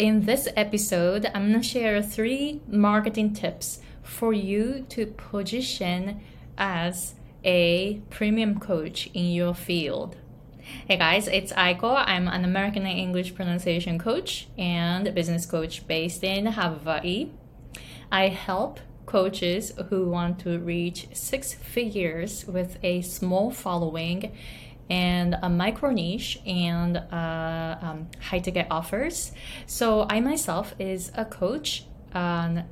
in this episode, I'm to share three marketing tips for you to position as a premium coach in your field. Hey guys, it's Aiko. I'm an American English pronunciation coach and business coach based in Hawaii. I help coaches who want to reach six figures with a small following and a micro niche and uh, um, high ticket offers. So I myself is a coach, an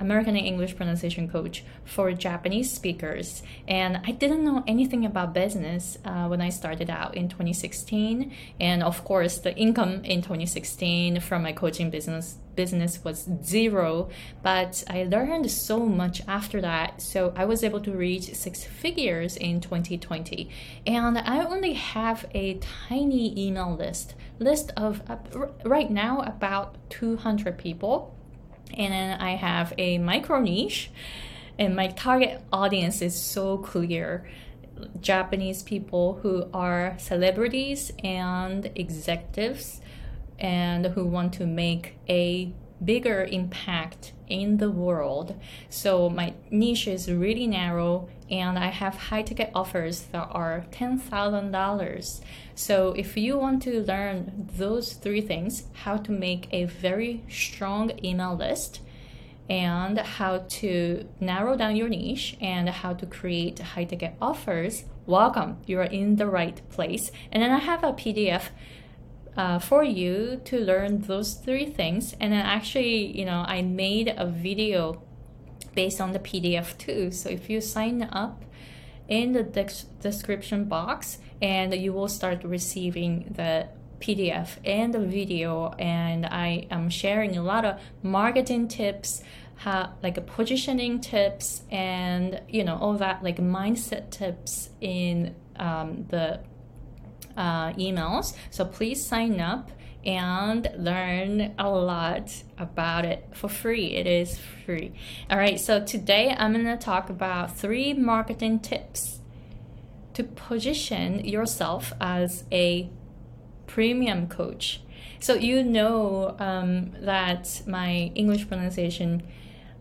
American English pronunciation coach for Japanese speakers. And I didn't know anything about business uh, when I started out in 2016. And of course, the income in 2016 from my coaching business business was zero. But I learned so much after that. So I was able to reach six figures in 2020. And I only have a tiny email list list of uh, right now about 200 people and then I have a micro niche, and my target audience is so clear. Japanese people who are celebrities and executives and who want to make a bigger impact in the world. So my niche is really narrow and I have high ticket offers that are $10,000. So if you want to learn those three things, how to make a very strong email list, and how to narrow down your niche and how to create high ticket offers, welcome. You're in the right place. And then I have a PDF uh, for you to learn those three things. And then actually, you know, I made a video based on the PDF too. So if you sign up in the de- description box, and you will start receiving the PDF and the video, and I am sharing a lot of marketing tips, how like positioning tips, and you know all that like mindset tips in um, the uh, emails. So please sign up and learn a lot about it for free. It is free. All right, so today I'm going to talk about three marketing tips to position yourself as a premium coach. So, you know um, that my English pronunciation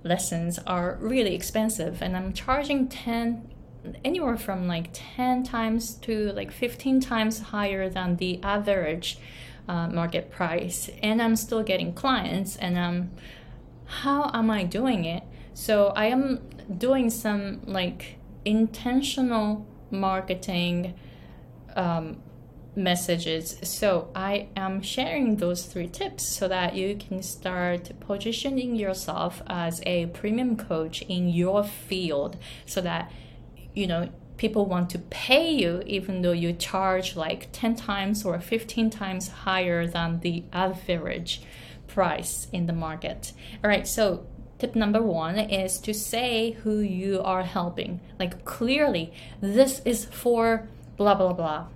lessons are really expensive, and I'm charging 10 anywhere from like 10 times to like 15 times higher than the average uh, market price. And i'm still getting clients and um how am i doing it? So i am doing some like intentional marketing um, messages. So i am sharing those three tips so that you can start positioning yourself as a premium coach in your field so that you know people want to pay you even though you charge like 10 times or 15 times higher than the average price in the market. All right, so tip number one is to say who you are helping. Like clearly, this is for blah, blah, blah.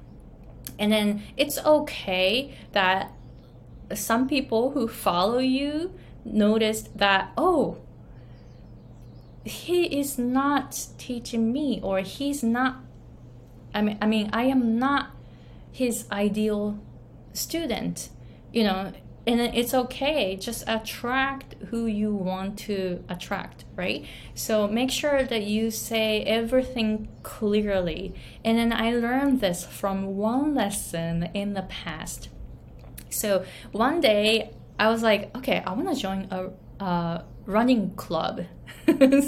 And then it's okay that some people who follow you noticed that, oh, he is not teaching me or he's not I mean I mean I am not his ideal student you know and it's okay just attract who you want to attract right? So make sure that you say everything clearly. And then i learned this from one lesson in the past. So one day i was like okay i want to join a, a running club.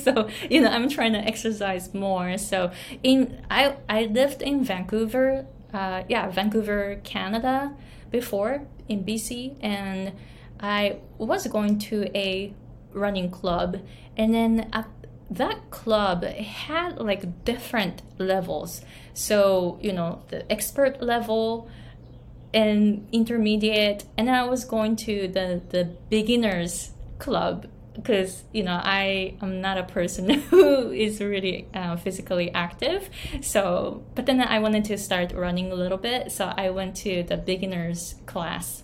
So you know i'm trying to exercise more. So in i i lived in vancouver uh, yeah vancouver canada before in bc and i was going to a running club. And then at that club had like different levels. So you know the expert level and intermediate and i was going to the the beginners club because you know I am not a person who is really uh, physically active. So, but then I wanted to start running a little bit, so I went to the beginners class,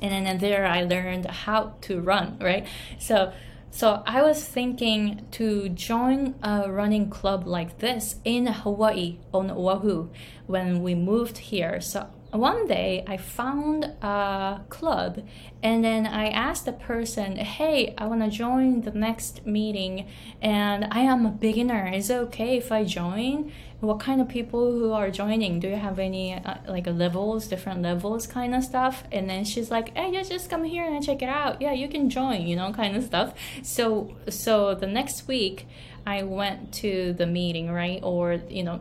and then there I learned how to run. Right, so. So I was thinking to join a running club like this in Hawaii on Oahu when we moved here. So one day I found a club and then I asked the person, hey, I want to join the next meeting and I am a beginner. Is it okay if I join? What kind of people who are joining? Do you have any uh, like levels, different levels kind of stuff? And then she's like, hey, yeah, just come here and check it out. Yeah, you can join, you know, kind of stuff. So, so the next week I went to the meeting, right? Or, you know,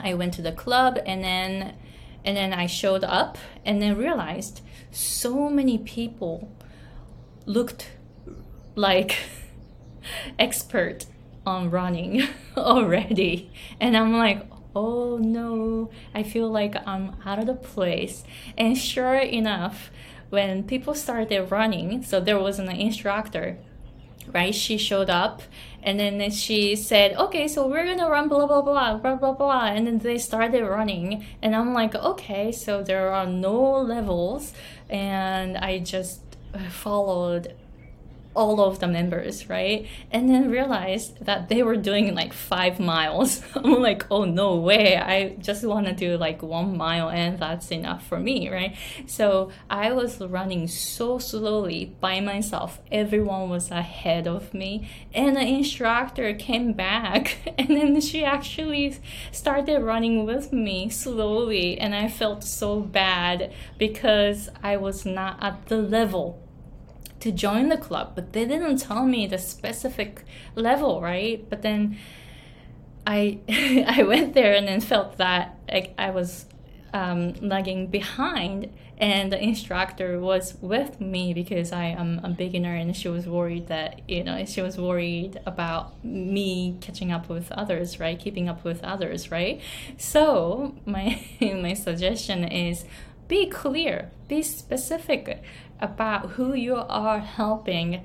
I went to the club and then and then I showed up and then realized so many people looked like expert on running already. And I'm like, oh no, I feel like I'm out of the place. And sure enough, when people started running, so there was an instructor right? She showed up and then she said, okay, so we're gonna run blah, blah, blah, blah, blah, blah. And then they started running. And I'm like, okay, so there are no levels. And I just followed all of the members, right? And then realized that they were doing like five miles. I'm like, oh no way! I just want to do like one mile, and that's enough for me, right? So I was running so slowly by myself. Everyone was ahead of me, and the instructor came back, and then she actually started running with me slowly, and I felt so bad because I was not at the level to join the club, but they didn't tell me the specific level, right? But then I I went there and then felt that I, I was um, lagging behind, and the instructor was with me because I am a beginner, and she was worried that you know she was worried about me catching up with others, right? Keeping up with others, right? So my my suggestion is be clear, be specific about who you are helping.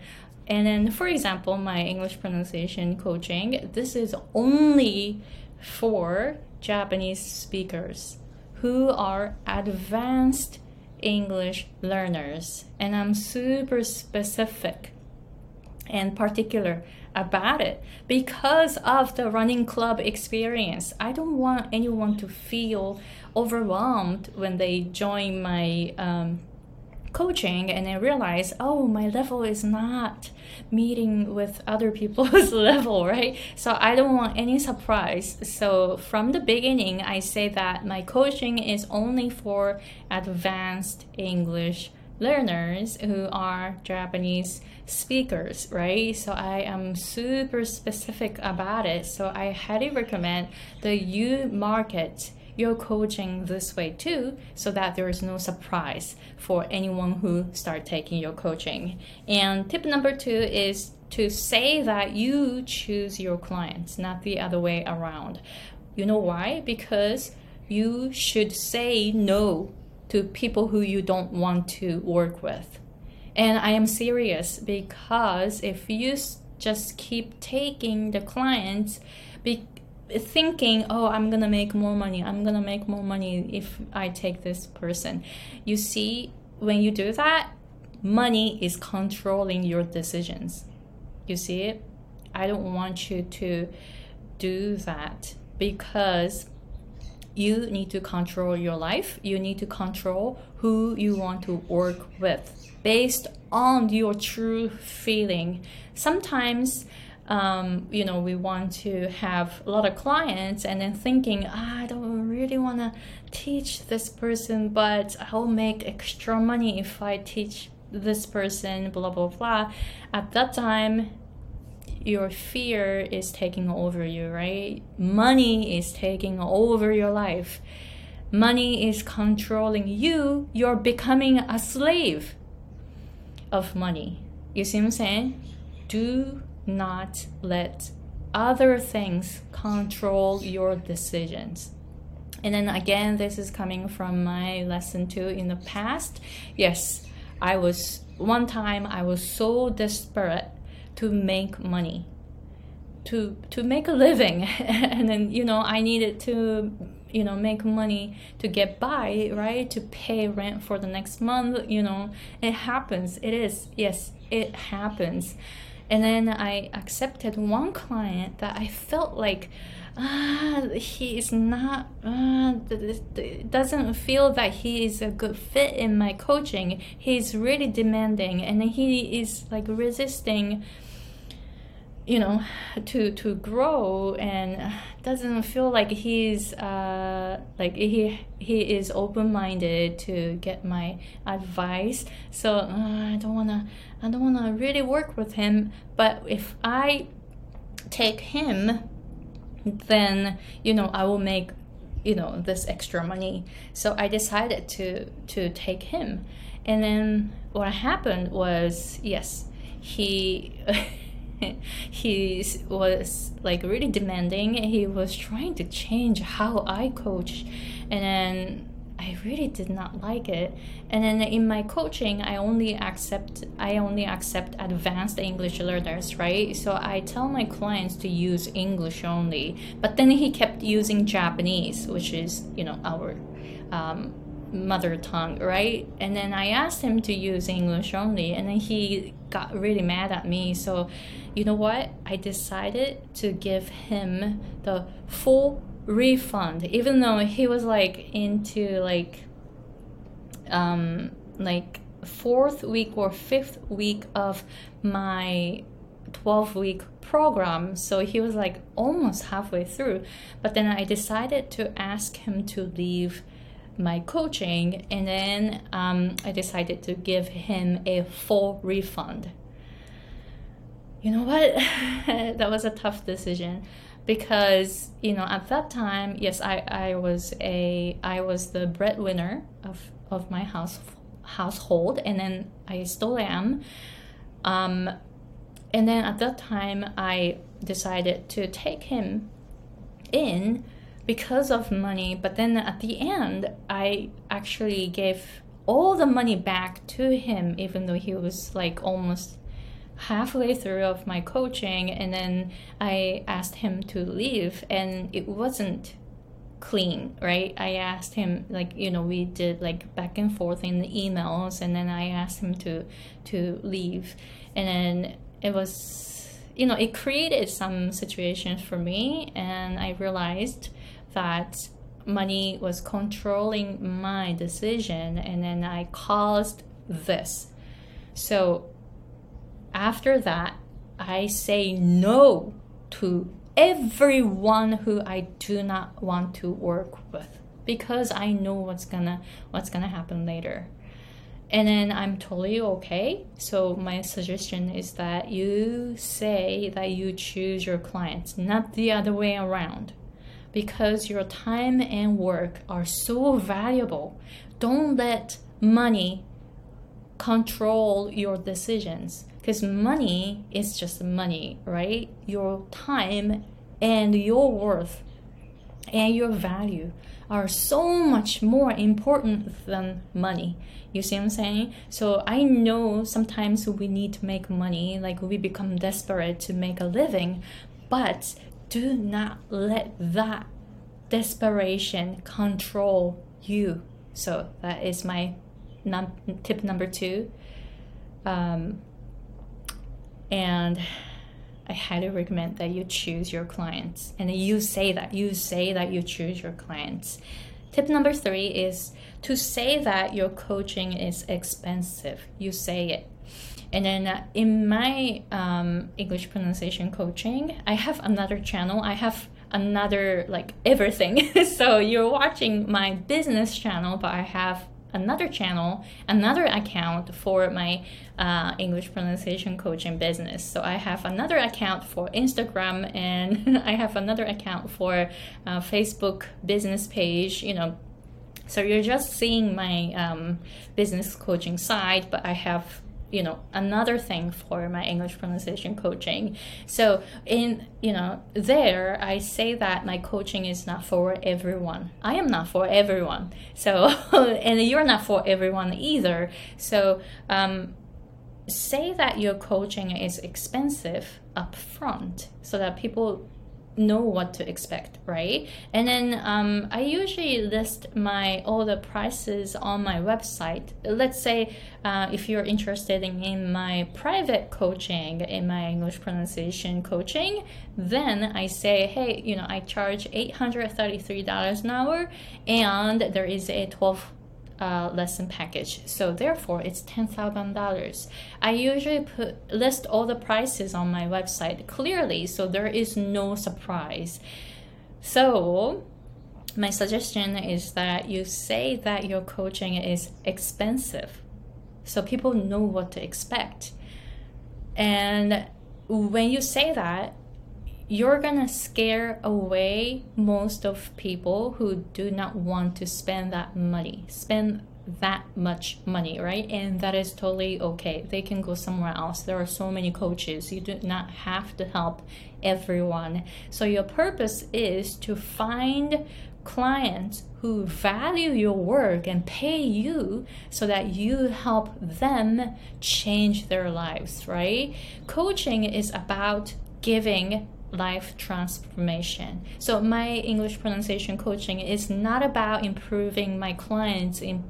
And then, for example, my English pronunciation coaching, this is only for Japanese speakers who are advanced English learners. And I'm super specific and particular about it because of the running club experience. I don't want anyone to feel overwhelmed when they join my um, coaching and I realize, oh, my level is not meeting with other people's level, right? So I don't want any surprise. So from the beginning, I say that my coaching is only for advanced English learners who are Japanese speakers, right? So I am super specific about it. So I highly recommend the you market your coaching this way too so that there is no surprise for anyone who start taking your coaching. And tip number two is to say that you choose your clients not the other way around. You know why? Because you should say no to people who you don't want to work with. And i am serious because if you just keep taking the clients be- thinking, oh, I'm gonna make more money. I'm gonna make more money if I take this person. You see, when you do that, money is controlling your decisions. You see it? I don't want you to do that because you need to control your life. You need to control who you want to work with based on your true feeling. Sometimes um, you know, we want to have a lot of clients and then thinking, ah, I don't really want to teach this person, but I'll make extra money if I teach this person, blah, blah, blah. At that time, your fear is taking over you, right? Money is taking over your life. Money is controlling you. You're becoming a slave of money. You see what I'm saying? Do not let other things control your decisions. And then again, this is coming from my lesson two in the past. Yes, I was one time I was so desperate to make money, to to make a living, and then you know I needed to you know make money to get by, right? To pay rent for the next month. You know, it happens. It is yes, it happens And then I accepted one client that I felt like ah, he is not, uh, doesn't feel that he is a good fit in my coaching. He's really demanding and he is like resisting you know to to grow and doesn't feel like he's uh like he he is open-minded to get my advice. So uh, i don't want to i don't want to really work with him. But if i take him then you know i will make you know this extra money. So i decided to to take him. And then what happened was yes he he was like really demanding he was trying to change how i coach and then I really did not like it. And then in my coaching, I only accept I only accept advanced English learners, right? So I tell my clients to use English only. But then he kept using Japanese, which is you know our um, mother tongue, right? And then I asked him to use English only, and then he got really mad at me. So, you know what? I decided to give him the full refund, even though he was like into like, um, like fourth week or fifth week of my 12 week program. So he was like almost halfway through. But then I decided to ask him to leave my coaching and then um, i decided to give him a full refund. You know what? That was a tough decision because you know at that time yes i i was a i was the breadwinner of of my house household and then i still am. Um and then at that time i decided to take him in because of money. But then at the end, I actually gave all the money back to him, even though he was like almost halfway through of my coaching. And then I asked him to leave, and it wasn't clean right i asked him like you know we did like back and forth in the emails and then i asked him to to leave and then it was you know it created some situations for me and i realized that money was controlling my decision and then I caused this. So after that, I say no to everyone who I do not want to work with because I know what's gonna what's gonna happen later. And then I'm totally okay. So my suggestion is that you say that you choose your clients, not the other way around because your time and work are so valuable. Don't let money control your decisions because money is just money, right? Your time and your worth and your value are so much more important than money. You see what I'm saying? So I know sometimes we need to make money, like we become desperate to make a living, but do not let that desperation control you. So that is my num- tip number two. Um, and I highly recommend that you choose your clients and you say that you say that you choose your clients. Tip number three is to say that your coaching is expensive. You say it. And then in my um, English pronunciation coaching, I have another channel. I have another like everything. so you're watching my business channel, but I have another channel, another account for my uh, English pronunciation coaching business. So I have another account for Instagram and I have another account for uh, Facebook business page, you know. So you're just seeing my um, business coaching side, but I have you know another thing for my english pronunciation coaching. So in you know there i say that my coaching is not for everyone. I am not for everyone. So and you're not for everyone either. So um, say that your coaching is expensive up front so that people know what to expect, right? And then um, I usually list my all the prices on my website. Let's say uh, if you're interested in, in my private coaching, in my English pronunciation coaching, then I say, hey, you know, I charge eight hundred thirty-three dollars an hour, and there is a twelve uh, lesson package. So therefore, it's ten thousand dollars. I usually put list all the prices on my website clearly, so there is no surprise. So my suggestion is that you say that your coaching is expensive, so people know what to expect. And when you say that, you're gonna scare away most of people who do not want to spend that money spend that much money right? And that is totally okay. They can go somewhere else. There are so many coaches. You do not have to help everyone. So your purpose is to find clients who value your work and pay you so that you help them change their lives right? Coaching is about giving life transformation. So my English pronunciation coaching is not about improving my clients in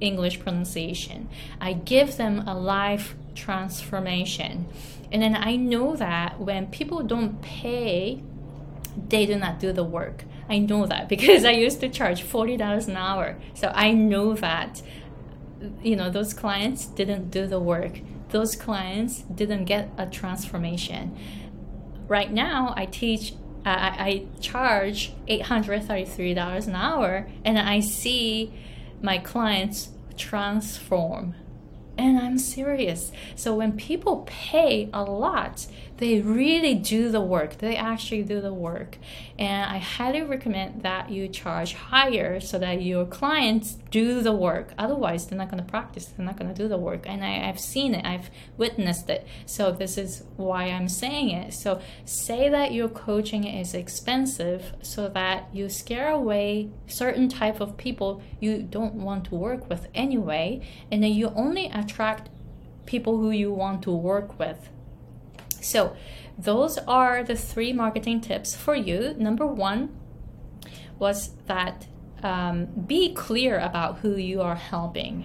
English pronunciation. I give them a life transformation. And then I know that when people don't pay, they do not do the work. I know that because I used to charge $40 an hour. So I know that you know those clients didn't do the work. Those clients didn't get a transformation right now I teach uh, I, I charge $833 an hour and I see my clients transform and I'm serious. So when people pay a lot, they really do the work. They actually do the work. And I highly recommend that you charge higher so that your clients do the work. Otherwise, they're not going to practice, they're not going to do the work. And I, I've seen it, I've witnessed it. So this is why I'm saying it. So say that your coaching is expensive so that you scare away certain type of people you don't want to work with anyway. And then you only attract people who you want to work with. So, those are the three marketing tips for you. Number one was that um, be clear about who you are helping.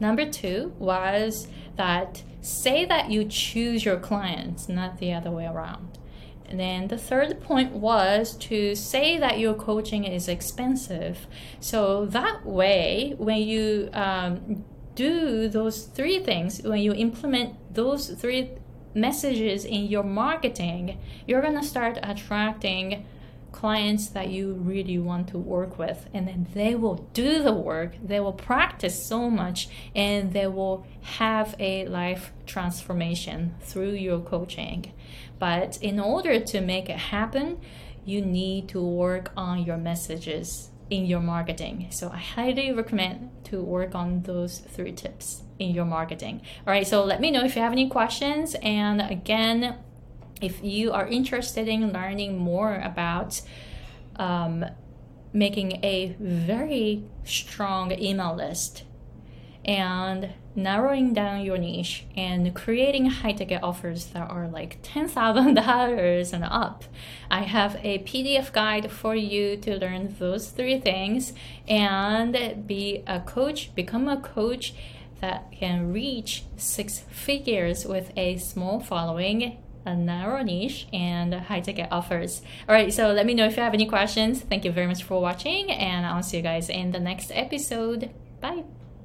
Number two was that say that you choose your clients, not the other way around. And then the third point was to say that your coaching is expensive. So that way, when you um, do those three things, when you implement those three messages in your marketing, you're going to start attracting clients that you really want to work with. And then they will do the work they will practice so much and they will have a life transformation through your coaching. But in order to make it happen you need to work on your messages in your marketing. So I highly recommend to work on those three tips in your marketing. All right, so let me know if you have any questions. And again, if you are interested in learning more about um, making a very strong email list and narrowing down your niche and creating high ticket offers that are like $10,000 and up. I have a PDF guide for you to learn those three things and be a coach, become a coach that can reach six figures with a small following a narrow niche and high ticket offers. All right, so let me know if you have any questions. Thank you very much for watching, and I'll see you guys in the next episode. Bye.